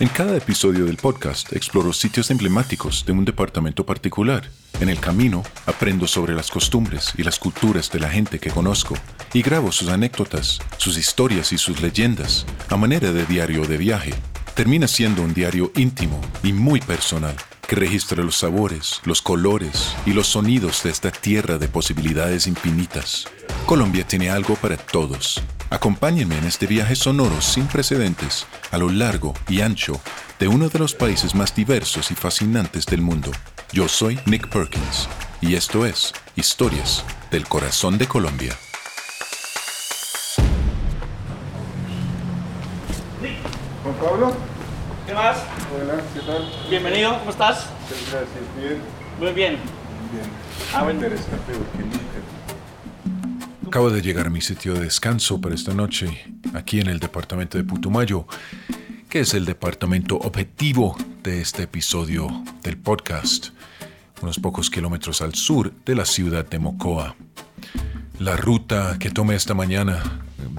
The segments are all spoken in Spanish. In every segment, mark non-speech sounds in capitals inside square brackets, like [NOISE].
En cada episodio del podcast exploro sitios emblemáticos de un departamento particular. En el camino aprendo sobre las costumbres y las culturas de la gente que conozco y grabo sus anécdotas, sus historias y sus leyendas a manera de diario de viaje termina siendo un diario íntimo y muy personal que registra los sabores, los colores y los sonidos de esta tierra de posibilidades infinitas. Colombia tiene algo para todos. Acompáñenme en este viaje sonoro sin precedentes a lo largo y ancho de uno de los países más diversos y fascinantes del mundo. Yo soy Nick Perkins y esto es Historias del Corazón de Colombia. Juan Pablo, ¿Qué más? hola, ¿qué tal? Bienvenido, ¿cómo estás? Muchas gracias, bien, Muy bien. bien. Ah, bueno. Interesante porque nunca. Acabo de llegar a mi sitio de descanso para esta noche, aquí en el departamento de Putumayo, que es el departamento objetivo de este episodio del podcast, unos pocos kilómetros al sur de la ciudad de Mocoa. La ruta que tomé esta mañana,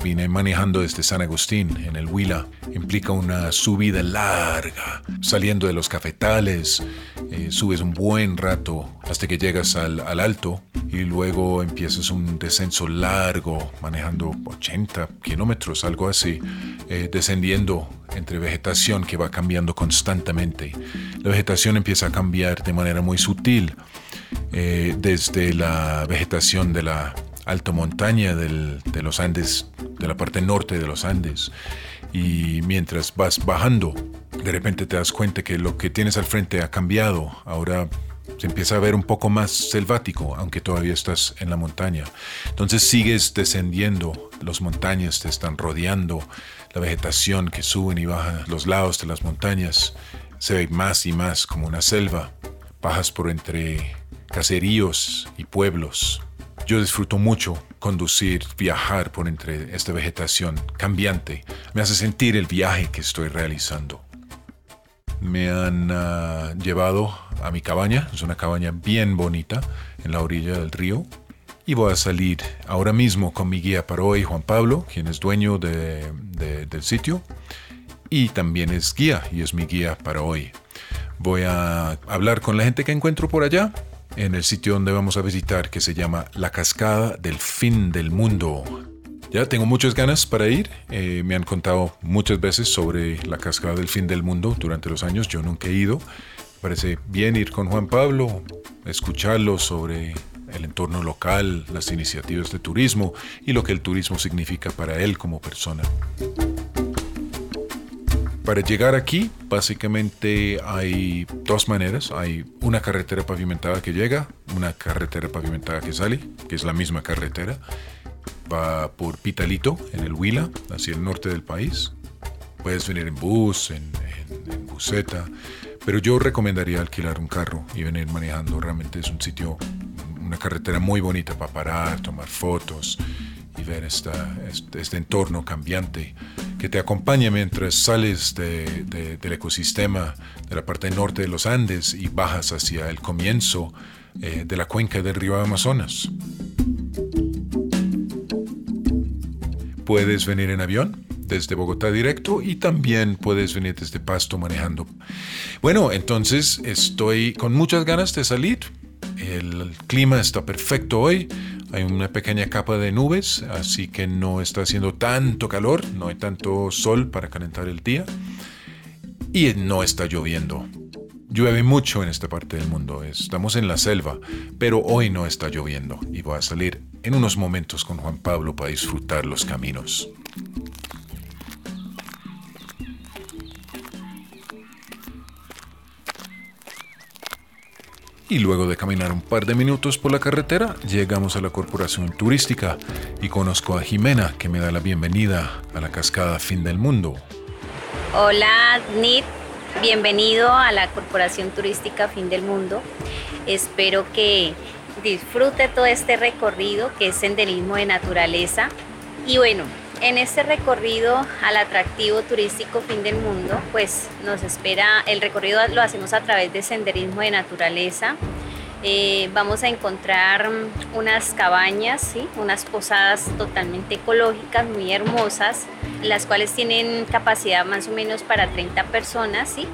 vine manejando desde San Agustín, en el Huila, implica una subida larga, saliendo de los cafetales, eh, subes un buen rato hasta que llegas al, al alto y luego empiezas un descenso largo, manejando 80 kilómetros, algo así, eh, descendiendo entre vegetación que va cambiando constantemente. La vegetación empieza a cambiar de manera muy sutil, eh, desde la vegetación de la alta montaña del- de los Andes, de la parte norte de los Andes, y mientras vas bajando, de repente te das cuenta que lo que tienes al frente ha cambiado. Ahora se empieza a ver un poco más selvático, aunque todavía estás en la montaña. Entonces sigues descendiendo, las montañas te están rodeando, la vegetación que suben y baja los lados de las montañas se ve más y más como una selva. Bajas por entre caseríos y pueblos. Yo disfruto mucho conducir, viajar por entre esta vegetación cambiante. Me hace sentir el viaje que estoy realizando. Me han ah, llevado a mi cabaña, es una cabaña bien bonita en la orilla del río. Y voy a salir ahora mismo con mi guía para hoy, Juan Pablo, quien es dueño de- de- del sitio. Y también es guía y es mi guía para hoy. Voy a hablar con la gente que encuentro por allá, en el sitio donde vamos a visitar, que se llama La Cascada del Fin del Mundo. Ya tengo muchas ganas para ir. eh, me han contado muchas veces sobre la Cascada del Fin del Mundo durante los años. Yo nunca he ido. Parece bien ir con Juan Pablo, escucharlo sobre el entorno local, las iniciativas de turismo y lo que el turismo significa para él como persona. Para llegar aquí, básicamente hay dos maneras. Hay una carretera pavimentada que llega, una carretera pavimentada que sale, que es la misma carretera. Va por Pitalito, en el Huila, hacia el norte del país. Puedes venir en bus, en, en- en buseta, pero yo recomendaría alquilar un carro y venir manejando. Realmente es un sitio, una carretera muy bonita para parar, tomar fotos y ver esta, este, este entorno cambiante que te acompaña mientras sales de- de- del ecosistema de la parte norte de los Andes y bajas hacia el comienzo eh, de la cuenca del río Amazonas. Puedes venir en avión desde Bogotá directo y también puedes venir desde Pasto manejando. Bueno, entonces estoy con muchas ganas de salir. El clima está perfecto hoy. Hay una pequeña capa de nubes, así que no está haciendo tanto calor, no hay tanto sol para calentar el día y no está lloviendo. Llueve mucho en esta parte del mundo, estamos en la selva, pero hoy no está lloviendo y voy a salir en unos momentos con Juan Pablo para disfrutar los caminos. Y luego de caminar un par de minutos por la carretera, llegamos a la Corporación Turística y conozco a Jimena, que me da la bienvenida a la cascada Fin del Mundo. Hola, Nit. Bienvenido a la Corporación Turística Fin del Mundo. Espero que disfrute todo este recorrido que es senderismo de naturaleza. Y bueno, en este recorrido al atractivo turístico Fin del Mundo, pues nos espera, el recorrido lo hacemos a través de senderismo de naturaleza. Eh, vamos a encontrar unas cabañas, ¿sí? unas posadas totalmente ecológicas, muy hermosas, las cuales tienen capacidad más o menos para 30 personas. ¿sí?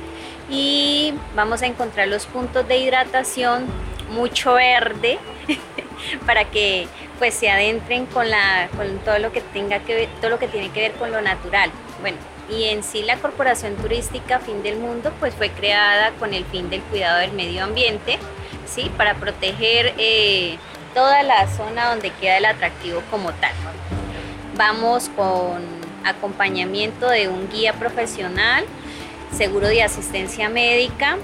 Y vamos a encontrar los puntos de hidratación, mucho verde, [LAUGHS] [LAUGHS] para que pues se adentren con, la, con todo lo que tenga que todo lo que tiene que ver con lo natural. Bueno, y en sí la Corporación Turística Fin del Mundo pues fue creada con el fin del cuidado del medio ambiente, ¿sí? Para proteger eh, toda la zona donde queda el atractivo como tal. Vamos con acompañamiento de un guía profesional, seguro de asistencia médica,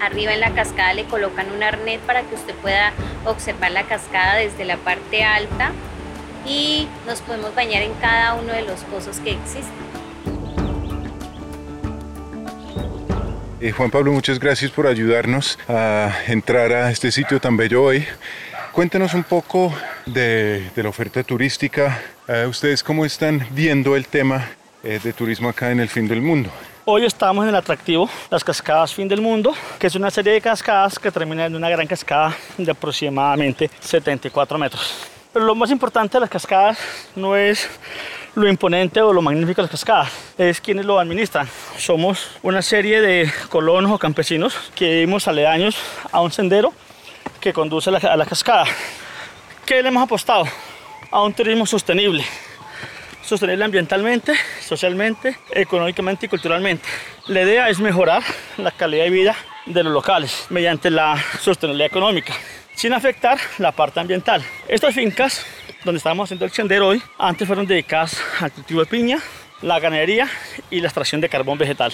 Arriba en la cascada le colocan un arnés para que usted pueda observar la cascada desde la parte alta y nos podemos bañar en cada uno de los pozos que existen. Eh, Juan Pablo, muchas gracias por ayudarnos a entrar a este sitio tan bello hoy. Cuéntenos un poco de, la oferta turística. Eh, ¿Ustedes cómo están viendo el tema eh, de turismo acá en el fin del mundo? Hoy estamos en el atractivo Las Cascadas Fin del Mundo, que es una serie de cascadas que termina en una gran cascada de aproximadamente 74 metros. Pero lo más importante de las cascadas no es lo imponente o lo magnífico de las cascadas, es quienes lo administran. Somos una serie de colonos o campesinos que vivimos aledaños a un sendero que conduce a la, a la cascada. ¿Qué le hemos apostado? A un turismo sostenible, sostenible ambientalmente, socialmente, económicamente y culturalmente. La idea es mejorar la calidad de vida de los locales mediante la sostenibilidad económica, sin afectar la parte ambiental. Estas fincas donde estamos haciendo el sendero hoy, antes fueron dedicadas al cultivo de piña, la ganadería y la extracción de carbón vegetal.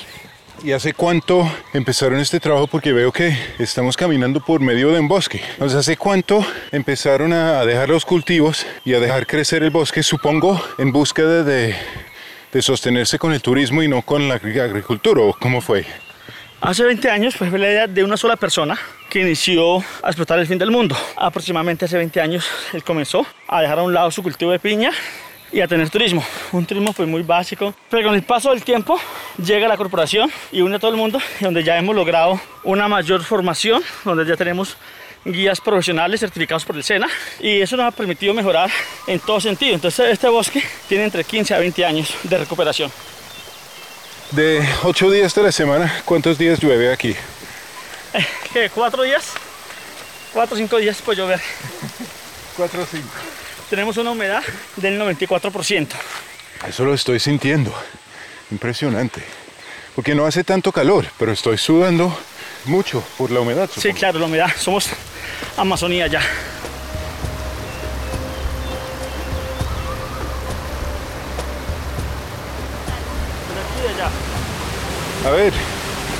¿Y hace cuánto empezaron este trabajo? Porque veo que estamos caminando por medio de un bosque. ¿hace cuánto empezaron a dejar los cultivos y a dejar crecer el bosque? Supongo en búsqueda de, de sostenerse con el turismo y no con la agri- agricultura. ¿O cómo fue? Hace 20 años pues, fue la idea de una sola persona que inició a explotar el fin del mundo. Aproximadamente hace 20 años él comenzó a dejar a un lado su cultivo de piña y a tener turismo. Un turismo pues muy básico. Pero con el paso del tiempo llega la corporación y une a todo el mundo, donde ya hemos logrado una mayor formación, donde ya tenemos guías profesionales certificados por el SENA y eso nos ha permitido mejorar en todo sentido. Entonces este bosque tiene entre 15 a 20 años de recuperación. De ocho días de la semana, ¿cuántos días llueve aquí? [LAUGHS] ¿Qué? ¿Cuatro días? Cuatro o cinco días puede llover. [LAUGHS] Cuatro o cinco. Tenemos una humedad del 94%. Eso lo estoy sintiendo. Impresionante. Porque no hace tanto calor, pero estoy sudando mucho por la humedad. Sí, supongo. claro, la humedad. Somos Amazonía ya. A ver,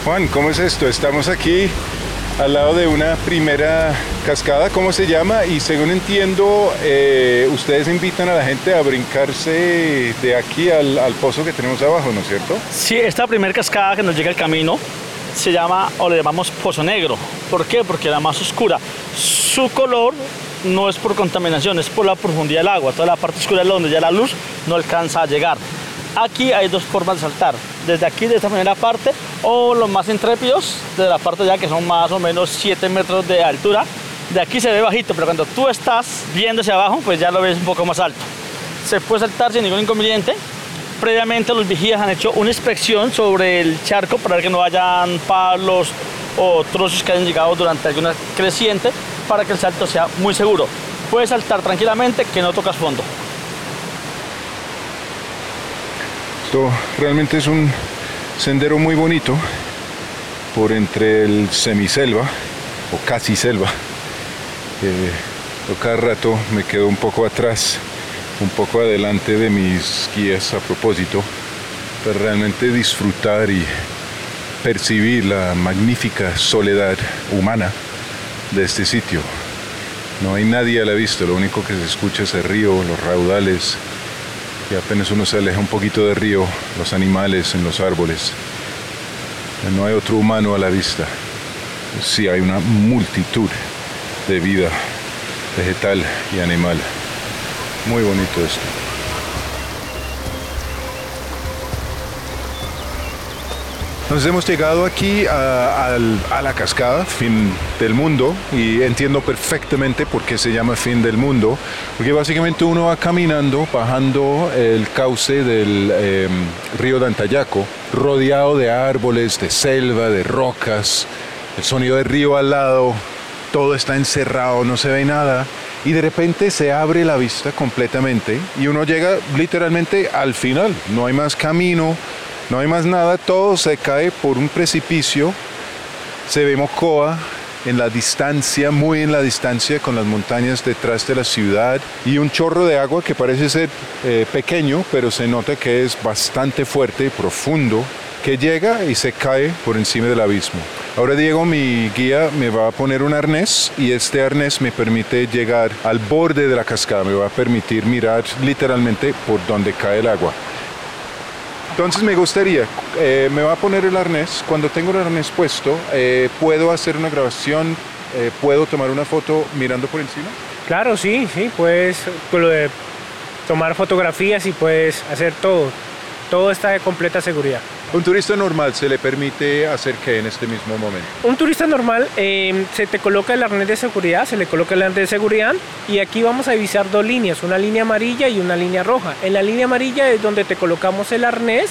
Juan, ¿cómo es esto? Estamos aquí al lado de una primera cascada, ¿cómo se llama? Y según entiendo, eh, ustedes invitan a la gente a brincarse de aquí al, pozo que tenemos abajo, ¿no es cierto? Sí, esta primera cascada que nos llega al camino se llama o le llamamos Pozo Negro. ¿Por qué? Porque la más oscura. Su color no es por contaminación, es por la profundidad del agua. Toda la parte oscura es donde ya la luz no alcanza a llegar. Aquí hay dos formas de saltar. Desde aquí, de esta primera parte, o los más intrépidos, de la parte ya que son más o menos 7 metros de altura. De aquí se ve bajito, pero cuando tú estás viendo hacia abajo, pues ya lo ves un poco más alto. Se puede saltar sin ningún inconveniente. Previamente los vigías han hecho una inspección sobre el charco para ver que no hayan palos o trozos que hayan llegado durante alguna creciente para que el salto sea muy seguro. Puedes saltar tranquilamente que no tocas fondo. Esto realmente es un sendero muy bonito por entre el semiselva o casi selva. Eh, cada rato me quedo un poco atrás, un poco adelante de mis guías a propósito, para realmente disfrutar y percibir la magnífica soledad humana de este sitio. No hay nadie a la vista, lo único que se escucha es el río, los raudales, y apenas uno se aleja un poquito del río, los animales en los árboles. No hay otro humano a la vista. Sí hay una multitud de vida vegetal y animal. Muy bonito esto. Nos hemos llegado aquí a, la cascada, fin del mundo, y entiendo perfectamente por qué se llama fin del mundo, porque básicamente uno va caminando, bajando el cauce del em, río de Antayaco, rodeado de árboles, de selva, de rocas, el sonido del río al lado, todo está encerrado, no se ve nada, y de repente se abre la vista completamente y uno llega literalmente al final, no hay más camino no hay más nada, todo se cae por un precipicio. Se ve Mocoa en la distancia, muy en la distancia, con las montañas detrás de la ciudad y un chorro de agua que parece ser eh, pequeño, pero se nota que es bastante fuerte y profundo, que llega y se cae por encima del abismo. Ahora Diego, mi guía, me va a poner un arnés y este arnés me permite llegar al borde de la cascada, me va a permitir mirar literalmente por donde cae el agua. Entonces me gustaría, eh, me va a poner el arnés, cuando tengo el arnés puesto, eh, ¿puedo hacer una grabación, eh, puedo tomar una foto mirando por encima? Claro, sí, sí, puedes tomar fotografías y puedes hacer todo, todo está de completa seguridad. ¿Un turista normal se le permite hacer qué en este mismo momento? Un turista normal em, se te coloca el arnés de seguridad, se le coloca el arnés de seguridad y aquí vamos a divisar dos líneas, una línea amarilla y una línea roja. En la línea amarilla es donde te colocamos el arnés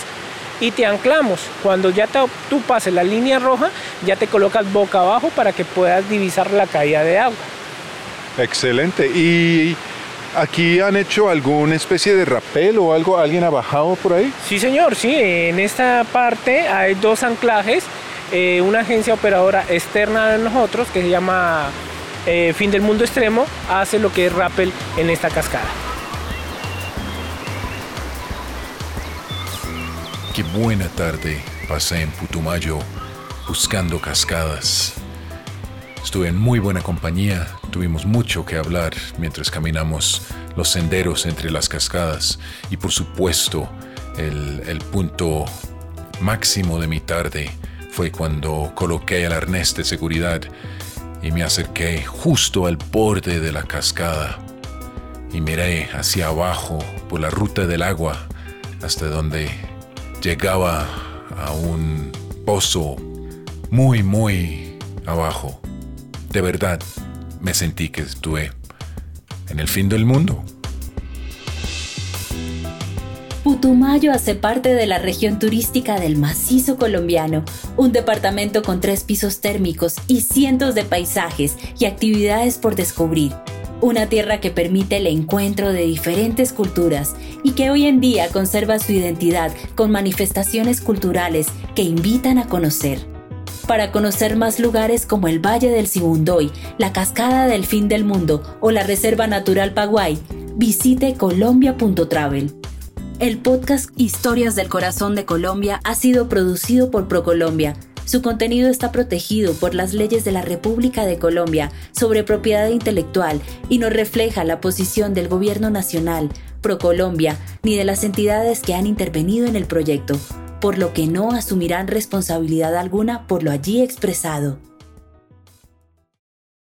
y te anclamos. Cuando ya tú pases la línea roja, ya te colocas boca abajo para que puedas divisar la caída de agua. Excelente. ¿Y ¿Aquí han hecho alguna especie de rapel o algo? ¿Alguien ha bajado por ahí? Sí, señor, sí. En esta parte hay dos anclajes. Eh, una agencia operadora externa de nosotros que se llama eh, Fin del Mundo Extremo hace lo que es rappel en esta cascada. Qué buena tarde pasé en Putumayo buscando cascadas. Estuve en muy buena compañía, tuvimos mucho que hablar mientras caminamos los senderos entre las cascadas y por supuesto el, punto máximo de mi tarde fue cuando coloqué el arnés de seguridad y me acerqué justo al borde de la cascada y miré hacia abajo por la ruta del agua hasta donde llegaba a un pozo muy muy abajo. De verdad me sentí que estuve en el fin del mundo. Putumayo hace parte de la región turística del macizo colombiano, un departamento con tres pisos térmicos y cientos de paisajes y actividades por descubrir. Una tierra que permite el encuentro de diferentes culturas y que hoy en día conserva su identidad con manifestaciones culturales que invitan a conocer. Para conocer más lugares como el Valle del Sibundoy, la Cascada del Fin del Mundo o la Reserva Natural Paguay, visite colombia.travel. El podcast Historias del Corazón de Colombia ha sido producido por ProColombia. Su contenido está protegido por las leyes de la República de Colombia sobre propiedad intelectual y no refleja la posición del Gobierno Nacional, ProColombia, ni de las entidades que han intervenido en el proyecto por lo que no asumirán responsabilidad alguna por lo allí expresado.